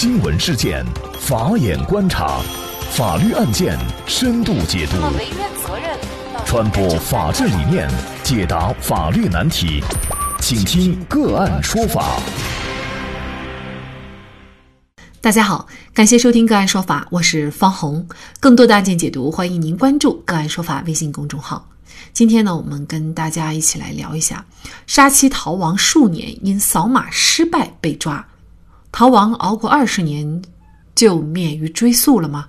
新闻事件，法眼观察，法律案件深度解读，传播法治理念，解答法律难题，请听个案说法。大家好，感谢收听个案说法，我是方红。更多的案件解读，欢迎您关注个案说法微信公众号。今天呢，我们跟大家一起来聊一下，杀妻逃亡数年，因扫码失败被抓。逃亡熬过二十年，就免于追诉了吗？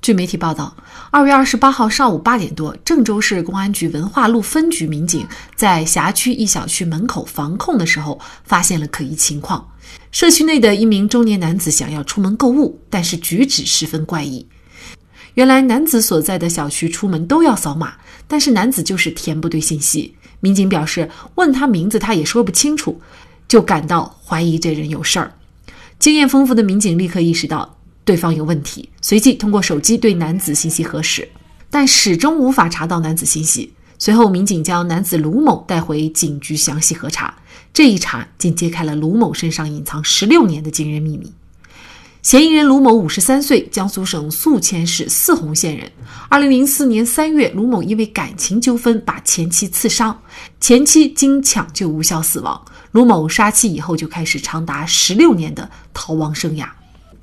据媒体报道，二月二十八号上午八点多，郑州市公安局文化路分局民警在辖区一小区门口防控的时候，发现了可疑情况。社区内的一名中年男子想要出门购物，但是举止十分怪异。原来男子所在的小区出门都要扫码，但是男子就是填不对信息。民警表示，问他名字他也说不清楚，就感到怀疑这人有事儿。经验丰富的民警立刻意识到对方有问题，随即通过手机对男子信息核实，但始终无法查到男子信息。随后，民警将男子卢某带回警局详细核查，这一查竟揭开了卢某身上隐藏十六年的惊人秘密。嫌疑人卢某五十三岁，江苏省宿迁市泗洪县人。二零零四年三月，卢某因为感情纠纷把前妻刺伤，前妻经抢救无效死亡。卢某杀妻以后，就开始长达十六年的逃亡生涯。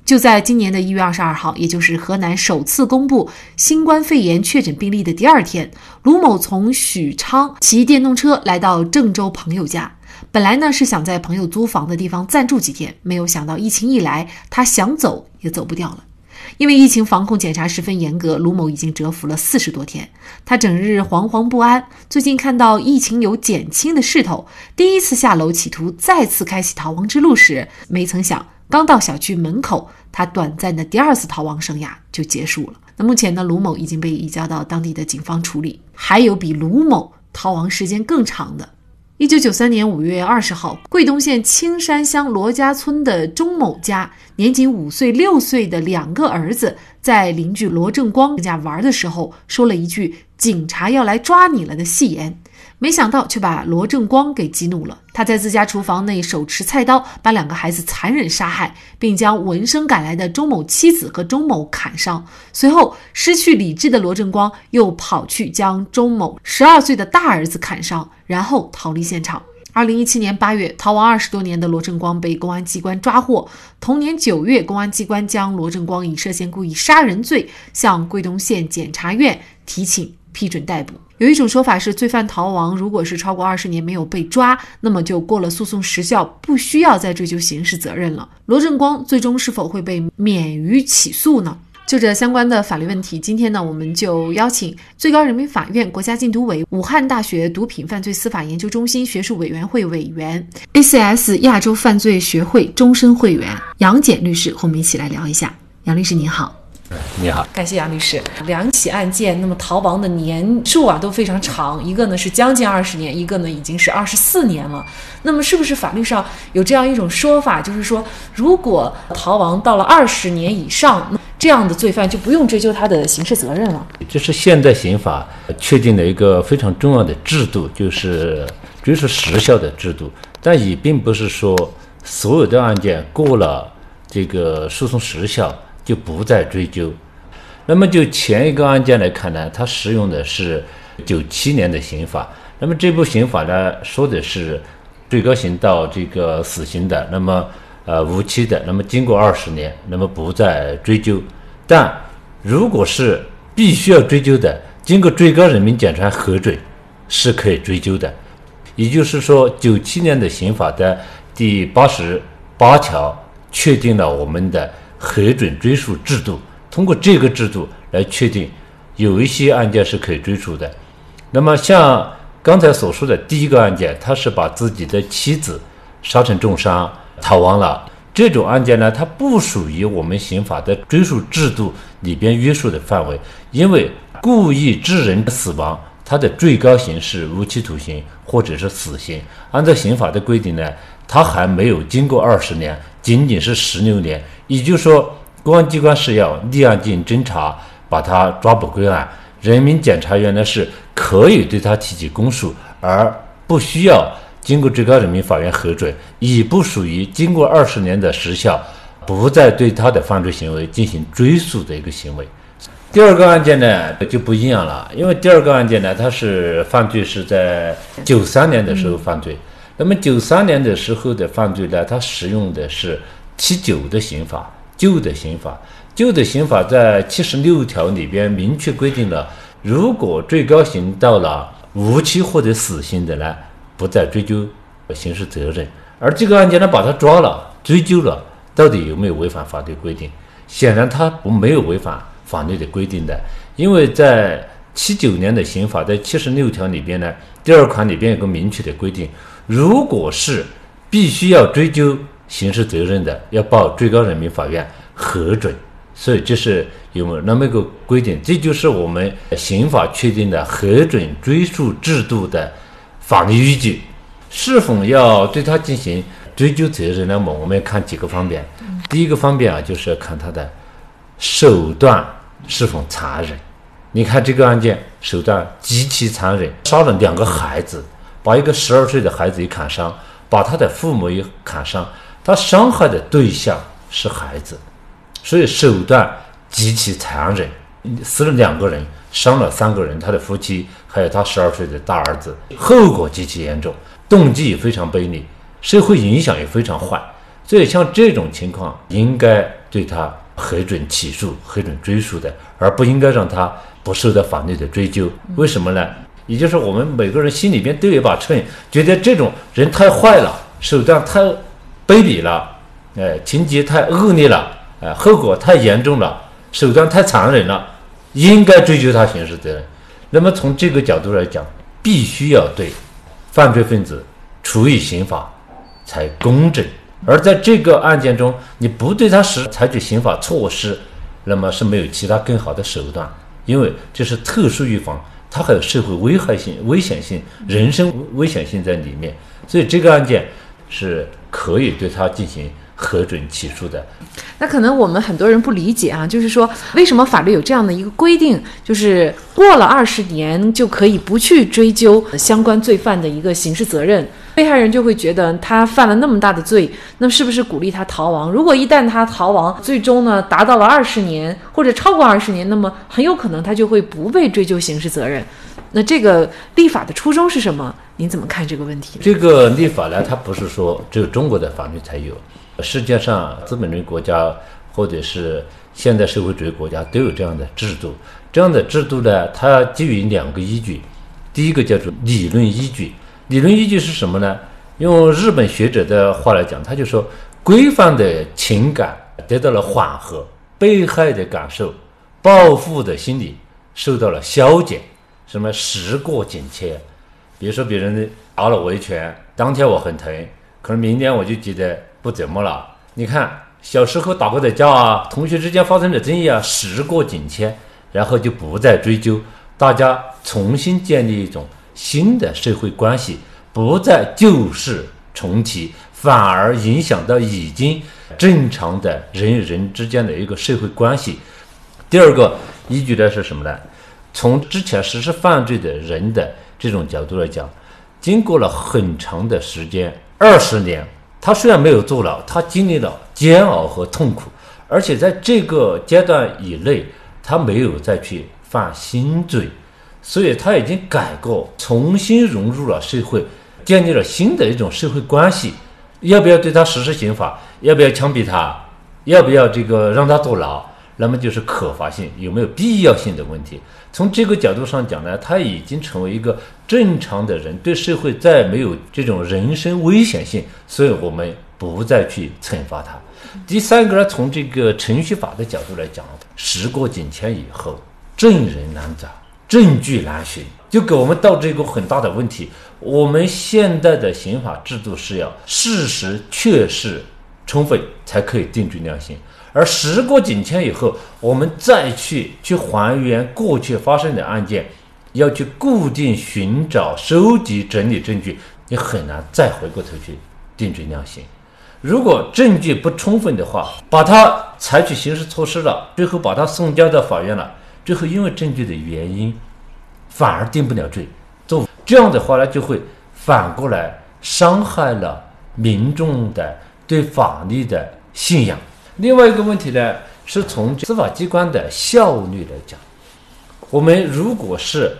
就在今年的一月二十二号，也就是河南首次公布新冠肺炎确诊病例的第二天，卢某从许昌骑电动车来到郑州朋友家。本来呢是想在朋友租房的地方暂住几天，没有想到疫情一来，他想走也走不掉了。因为疫情防控检查十分严格，卢某已经蛰伏了四十多天。他整日惶惶不安。最近看到疫情有减轻的势头，第一次下楼企图再次开启逃亡之路时，没曾想刚到小区门口，他短暂的第二次逃亡生涯就结束了。那目前呢，卢某已经被移交到当地的警方处理。还有比卢某逃亡时间更长的。一九九三年五月二十号，桂东县青山乡罗家村的钟某家，年仅五岁、六岁的两个儿子，在邻居罗正光家玩的时候，说了一句“警察要来抓你了”的戏言。没想到却把罗正光给激怒了。他在自家厨房内手持菜刀，把两个孩子残忍杀害，并将闻声赶来的钟某妻子和钟某砍伤。随后，失去理智的罗正光又跑去将钟某十二岁的大儿子砍伤，然后逃离现场。二零一七年八月，逃亡二十多年的罗正光被公安机关抓获。同年九月，公安机关将罗正光以涉嫌故意杀人罪向桂东县检察院提请批准逮捕。有一种说法是，罪犯逃亡如果是超过二十年没有被抓，那么就过了诉讼时效，不需要再追究刑事责任了。罗正光最终是否会被免于起诉呢？就这相关的法律问题，今天呢，我们就邀请最高人民法院国家禁毒委、武汉大学毒品犯罪司法研究中心学术委员会委员、ACS 亚洲犯罪学会终身会员杨戬律师和我们一起来聊一下。杨律师您好。你好，感谢杨律师。两起案件，那么逃亡的年数啊都非常长，一个呢是将近二十年，一个呢已经是二十四年了。那么是不是法律上有这样一种说法，就是说如果逃亡到了二十年以上，这样的罪犯就不用追究他的刑事责任了？这是现代刑法确定的一个非常重要的制度，就是追诉时效的制度。但也并不是说所有的案件过了这个诉讼时效。就不再追究。那么就前一个案件来看呢，它适用的是九七年的刑法。那么这部刑法呢，说的是最高刑到这个死刑的，那么呃无期的，那么经过二十年，那么不再追究。但如果是必须要追究的，经过最高人民检察院核准，是可以追究的。也就是说，九七年的刑法的第八十八条确定了我们的。核准追诉制度，通过这个制度来确定有一些案件是可以追诉的。那么像刚才所说的第一个案件，他是把自己的妻子杀成重伤逃亡了，这种案件呢，它不属于我们刑法的追诉制度里边约束的范围，因为故意致人死亡，它的最高刑是无期徒刑或者是死刑。按照刑法的规定呢，它还没有经过二十年，仅仅是十六年。也就是说，公安机关是要立案进行侦查，把他抓捕归案；人民检察院呢是可以对他提起公诉，而不需要经过最高人民法院核准，已不属于经过二十年的时效，不再对他的犯罪行为进行追诉的一个行为。第二个案件呢就不一样了，因为第二个案件呢，他是犯罪是在九三年的时候犯罪。那么九三年的时候的犯罪呢，他使用的是七九的刑法，旧的刑法，旧的刑法在七十六条里边明确规定了，如果最高刑到了无期或者死刑的呢，不再追究刑事责任。而这个案件呢，把他抓了，追究了，到底有没有违反法律规定？显然他不没有违反。法律的规定的，因为在七九年的刑法在七十六条里边呢，第二款里边有个明确的规定，如果是必须要追究刑事责任的，要报最高人民法院核准。所以这是有那么一个规定，这就是我们刑法确定的核准追诉制度的法律依据。是否要对他进行追究责任？那么我们要看几个方面。第一个方面啊，就是要看他的手段。是否残忍？你看这个案件手段极其残忍，杀了两个孩子，把一个十二岁的孩子也砍伤，把他的父母也砍伤。他伤害的对象是孩子，所以手段极其残忍，死了两个人，伤了三个人，他的夫妻还有他十二岁的大儿子，后果极其严重，动机也非常卑劣，社会影响也非常坏。所以像这种情况，应该对他。核准起诉、核准追诉的，而不应该让他不受到法律的追究。为什么呢？也就是我们每个人心里边都有一把秤，觉得这种人太坏了，手段太卑鄙了，哎，情节太恶劣了，哎，后果太严重了，手段太残忍了，应该追究他刑事责任。那么从这个角度来讲，必须要对犯罪分子处以刑罚才公正。而在这个案件中，你不对他实采取刑法措施，那么是没有其他更好的手段，因为这是特殊预防，它还有社会危害性、危险性、人身危险性在里面，所以这个案件是可以对他进行。核准起诉的，那可能我们很多人不理解啊，就是说为什么法律有这样的一个规定，就是过了二十年就可以不去追究相关罪犯的一个刑事责任，被害人就会觉得他犯了那么大的罪，那是不是鼓励他逃亡？如果一旦他逃亡，最终呢达到了二十年或者超过二十年，那么很有可能他就会不被追究刑事责任。那这个立法的初衷是什么？您怎么看这个问题？这个立法呢，它不是说只有中国的法律才有。世界上资本主义国家或者是现代社会主义国家都有这样的制度。这样的制度呢，它基于两个依据。第一个叫做理论依据。理论依据是什么呢？用日本学者的话来讲，他就说，规范的情感得到了缓和，被害的感受、报复的心理受到了消减。什么时过境迁？比如说别人打了我一拳，当天我很疼，可能明天我就觉得。不怎么了，你看小时候打过的架啊，同学之间发生的争议啊，时过境迁，然后就不再追究，大家重新建立一种新的社会关系，不再旧事重提，反而影响到已经正常的人与人之间的一个社会关系。第二个依据的是什么呢？从之前实施犯罪的人的这种角度来讲，经过了很长的时间，二十年。他虽然没有坐牢，他经历了煎熬和痛苦，而且在这个阶段以内，他没有再去犯新罪，所以他已经改过，重新融入了社会，建立了新的一种社会关系。要不要对他实施刑法？要不要枪毙他？要不要这个让他坐牢？那么就是可罚性有没有必要性的问题。从这个角度上讲呢，他已经成为一个正常的人，对社会再没有这种人身危险性，所以我们不再去惩罚他。第三个呢，从这个程序法的角度来讲，时过境迁以后，证人难找，证据难寻，就给我们导致一个很大的问题。我们现在的刑法制度是要事实确实充分才可以定罪量刑。而时过境迁以后，我们再去去还原过去发生的案件，要去固定寻找、收集、整理证据，你很难再回过头去定罪量刑。如果证据不充分的话，把他采取刑事措施了，最后把他送交到法院了，最后因为证据的原因，反而定不了罪。做这样的话呢，就会反过来伤害了民众的对法律的信仰。另外一个问题呢，是从司法机关的效率来讲，我们如果是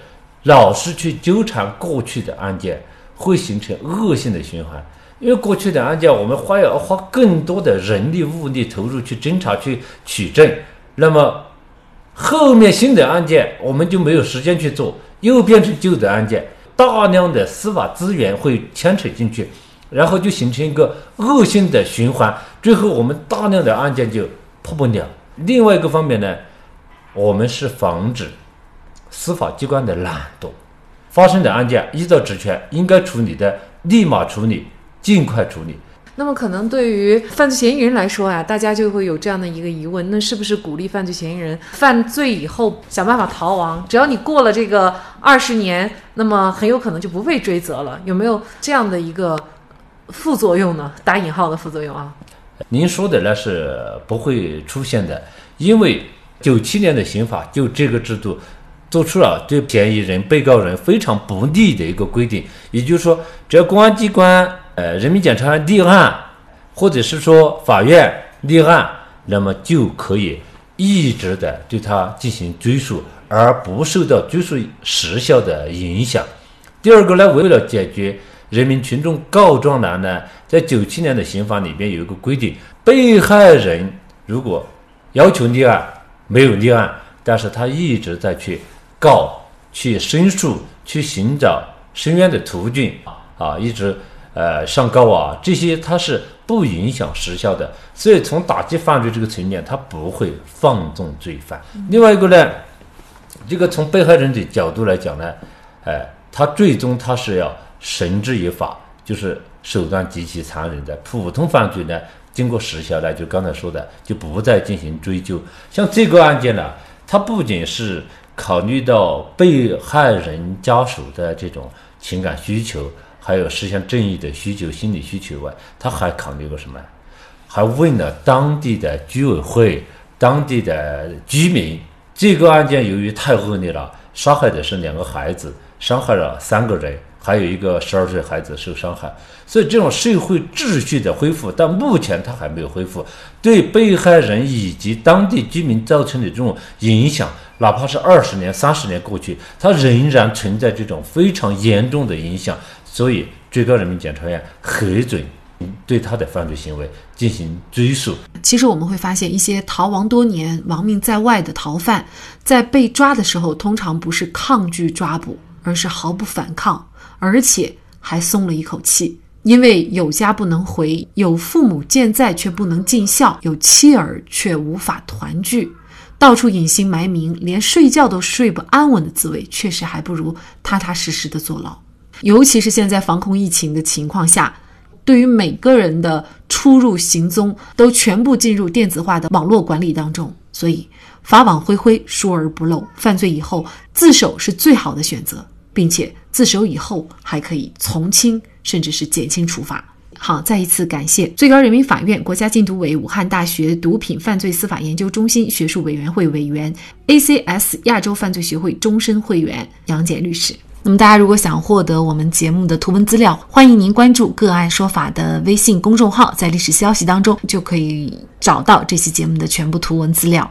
老是去纠缠过去的案件，会形成恶性的循环。因为过去的案件，我们花要花更多的人力物力投入去侦查、去取证，那么后面新的案件我们就没有时间去做，又变成旧的案件，大量的司法资源会牵扯进去，然后就形成一个恶性的循环，最后我们大量的案件就破不了。另外一个方面呢，我们是防止司法机关的懒惰，发生的案件依照职权应该处理的立马处理。尽快处理。那么，可能对于犯罪嫌疑人来说啊，大家就会有这样的一个疑问：那是不是鼓励犯罪嫌疑人犯罪以后想办法逃亡？只要你过了这个二十年，那么很有可能就不被追责了？有没有这样的一个副作用呢？打引号的副作用啊？您说的那是不会出现的，因为九七年的刑法就这个制度做出了对嫌疑人、被告人非常不利的一个规定，也就是说，只要公安机关。呃，人民检察院立案，或者是说法院立案，那么就可以一直的对他进行追诉，而不受到追诉时效的影响。第二个呢，为了解决人民群众告状难呢，在九七年的刑法里边有一个规定，被害人如果要求立案没有立案，但是他一直在去告、去申诉、去寻找申冤的途径啊，一直。呃，上告啊，这些它是不影响时效的，所以从打击犯罪这个层面，他不会放纵罪犯。另外一个呢，这个从被害人的角度来讲呢，哎，他最终他是要绳之以法，就是手段极其残忍的。普通犯罪呢，经过时效呢，就刚才说的，就不再进行追究。像这个案件呢，它不仅是考虑到被害人家属的这种情感需求。还有实现正义的需求、心理需求外，他还考虑过什么？还问了当地的居委会、当地的居民。这个案件由于太恶劣了，杀害的是两个孩子，伤害了三个人，还有一个十二岁孩子受伤害。所以这种社会秩序的恢复，但目前它还没有恢复，对被害人以及当地居民造成的这种影响，哪怕是二十年、三十年过去，它仍然存在这种非常严重的影响。所以，最高人民检察院核准对他的犯罪行为进行追诉。其实我们会发现，一些逃亡多年、亡命在外的逃犯，在被抓的时候，通常不是抗拒抓捕，而是毫不反抗，而且还松了一口气，因为有家不能回，有父母健在却不能尽孝，有妻儿却无法团聚，到处隐姓埋名，连睡觉都睡不安稳的滋味，确实还不如踏踏实实的坐牢。尤其是现在防控疫情的情况下，对于每个人的出入行踪都全部进入电子化的网络管理当中，所以法网恢恢，疏而不漏。犯罪以后自首是最好的选择，并且自首以后还可以从轻甚至是减轻处罚。好，再一次感谢最高人民法院、国家禁毒委、武汉大学毒品犯罪司法研究中心学术委员会委员、ACS 亚洲犯罪学会终身会员杨戬律师。那么，大家如果想获得我们节目的图文资料，欢迎您关注“个案说法”的微信公众号，在历史消息当中就可以找到这期节目的全部图文资料。